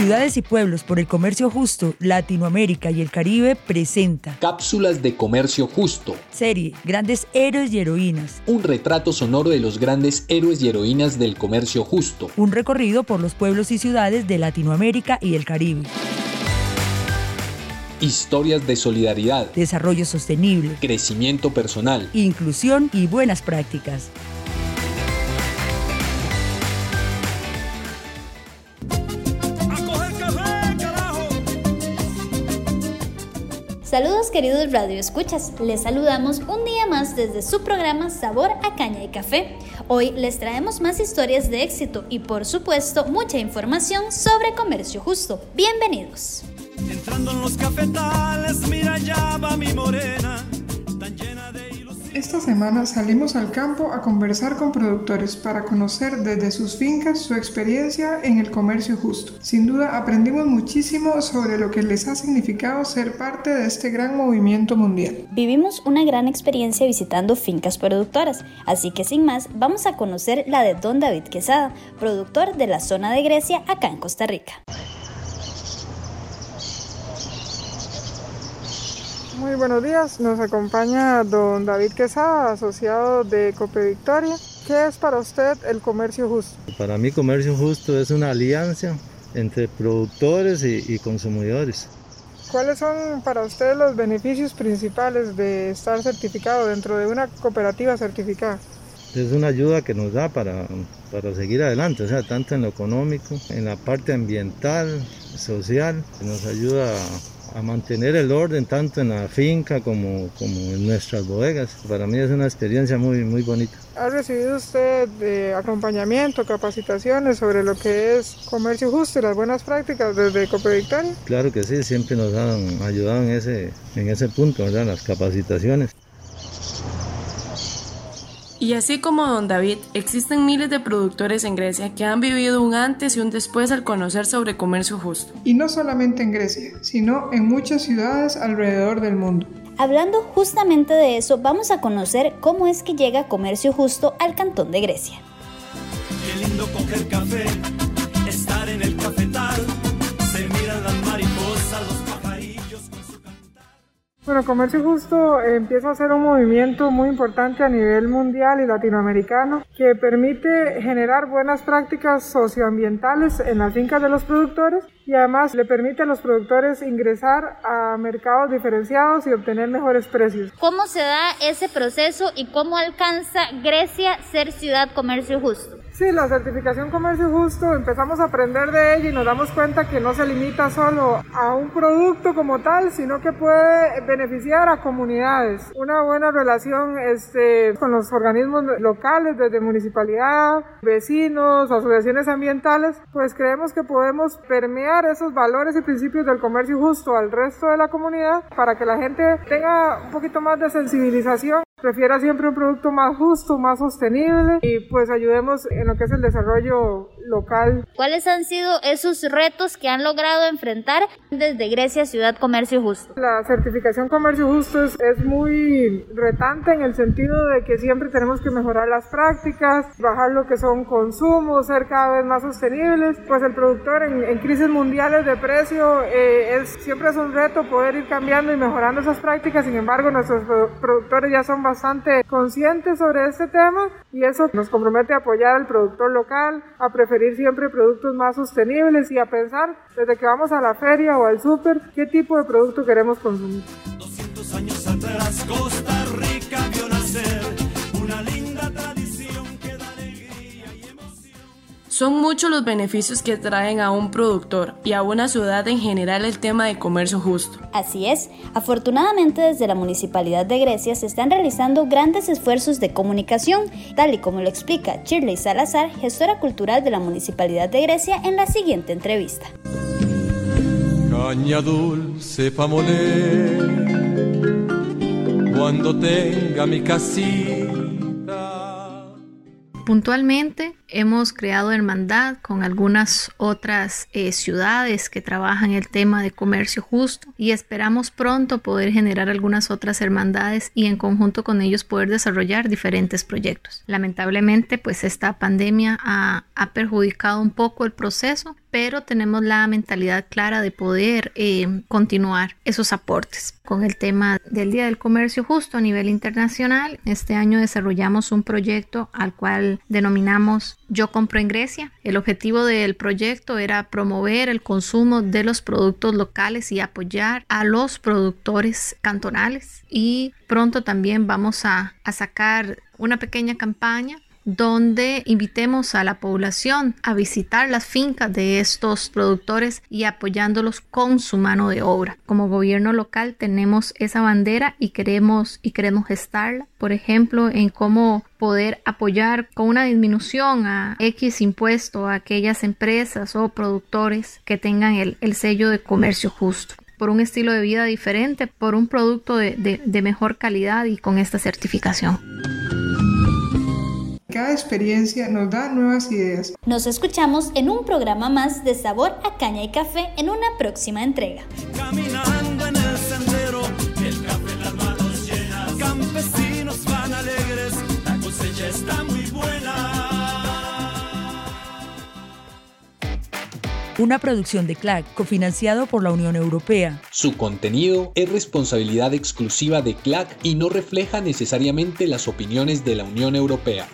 Ciudades y Pueblos por el Comercio Justo, Latinoamérica y el Caribe presenta Cápsulas de Comercio Justo. Serie Grandes Héroes y Heroínas. Un retrato sonoro de los grandes héroes y heroínas del comercio justo. Un recorrido por los pueblos y ciudades de Latinoamérica y el Caribe. Historias de solidaridad, Desarrollo sostenible, crecimiento personal, inclusión y buenas prácticas. Saludos queridos Radio Escuchas, les saludamos un día más desde su programa Sabor a Caña y Café. Hoy les traemos más historias de éxito y por supuesto mucha información sobre comercio justo. Bienvenidos. Entrando en los cafetales, mira ya va mi morena, esta semana salimos al campo a conversar con productores para conocer desde sus fincas su experiencia en el comercio justo. Sin duda aprendimos muchísimo sobre lo que les ha significado ser parte de este gran movimiento mundial. Vivimos una gran experiencia visitando fincas productoras, así que sin más vamos a conocer la de Don David Quesada, productor de la zona de Grecia acá en Costa Rica. Muy buenos días, nos acompaña don David Quesada, asociado de Cope Victoria. ¿Qué es para usted el comercio justo? Para mí comercio justo es una alianza entre productores y, consumidores. ¿Cuáles son para usted los beneficios principales de estar certificado dentro de una cooperativa certificada? Es una ayuda que nos da para, para seguir adelante, o sea, tanto en lo económico, en la parte ambiental, social, nos ayuda a a mantener el orden tanto en la finca como, como en nuestras bodegas. Para mí es una experiencia muy, muy bonita. ¿Ha recibido usted de acompañamiento, capacitaciones sobre lo que es comercio justo y las buenas prácticas desde Cope Victoria? Claro que sí, siempre nos han ayudado en ese, en ese punto, ¿verdad? las capacitaciones. Y así como don David, existen miles de productores en Grecia que han vivido un antes y un después al conocer sobre comercio justo. Y no solamente en Grecia, sino en muchas ciudades alrededor del mundo. Hablando justamente de eso, vamos a conocer cómo es que llega comercio justo al cantón de Grecia. Qué lindo coger café, estar en el cafetal, bueno, Comercio Justo empieza a ser un movimiento muy importante a nivel mundial y latinoamericano que permite generar buenas prácticas socioambientales en las fincas de los productores y además le permite a los productores ingresar a mercados diferenciados y obtener mejores precios. ¿Cómo se da ese proceso y cómo alcanza Grecia ser ciudad comercio justo? Sí, la certificación comercio justo, empezamos a aprender de ella y nos damos cuenta que no se limita solo a un producto como tal, sino que puede beneficiar a comunidades. Una buena relación este, con los organismos locales, desde municipalidad, vecinos, asociaciones ambientales, pues creemos que podemos permear esos valores y principios del comercio justo al resto de la comunidad para que la gente tenga un poquito más de sensibilización prefiera siempre un producto más justo, más sostenible y pues ayudemos en lo que es el desarrollo local. ¿Cuáles han sido esos retos que han logrado enfrentar desde Grecia Ciudad Comercio Justo? La certificación Comercio Justo es, es muy retante en el sentido de que siempre tenemos que mejorar las prácticas, bajar lo que son consumos, ser cada vez más sostenibles. Pues el productor en, en crisis mundiales de precio eh, es, siempre es un reto poder ir cambiando y mejorando esas prácticas, sin embargo nuestros productores ya son bastante conscientes sobre este tema y eso nos compromete a apoyar al productor local, a preferir siempre productos más sostenibles y a pensar desde que vamos a la feria o al súper qué tipo de producto queremos consumir. 200 años atrás Costa Son muchos los beneficios que traen a un productor y a una ciudad en general el tema de comercio justo. Así es, afortunadamente desde la Municipalidad de Grecia se están realizando grandes esfuerzos de comunicación, tal y como lo explica Shirley Salazar, gestora cultural de la Municipalidad de Grecia, en la siguiente entrevista. Caña dulce cuando tenga mi casita Puntualmente, hemos creado hermandad con algunas otras eh, ciudades que trabajan el tema de comercio justo y esperamos pronto poder generar algunas otras hermandades y en conjunto con ellos poder desarrollar diferentes proyectos. Lamentablemente, pues esta pandemia ha, ha perjudicado un poco el proceso, pero tenemos la mentalidad clara de poder eh, continuar esos aportes. Con el tema del Día del Comercio Justo a nivel internacional, este año desarrollamos un proyecto al cual denominamos Yo compro en Grecia. El objetivo del proyecto era promover el consumo de los productos locales y apoyar a los productores cantonales. Y pronto también vamos a, a sacar una pequeña campaña donde invitemos a la población a visitar las fincas de estos productores y apoyándolos con su mano de obra. Como gobierno local tenemos esa bandera y queremos y queremos gestarla, por ejemplo, en cómo poder apoyar con una disminución a X impuesto a aquellas empresas o productores que tengan el, sello de comercio justo por un estilo de vida diferente, por un producto de mejor calidad y con esta certificación. Cada experiencia nos da nuevas ideas. Nos escuchamos en un programa más de Sabor a Caña y Café en una próxima entrega. Caminando en el sendero, el café en las manos llenas, campesinos van alegres, la cosecha está muy buena. Una producción de CLAC, cofinanciado por la Unión Europea. Su contenido es responsabilidad exclusiva de CLAC y no refleja necesariamente las opiniones de la Unión Europea.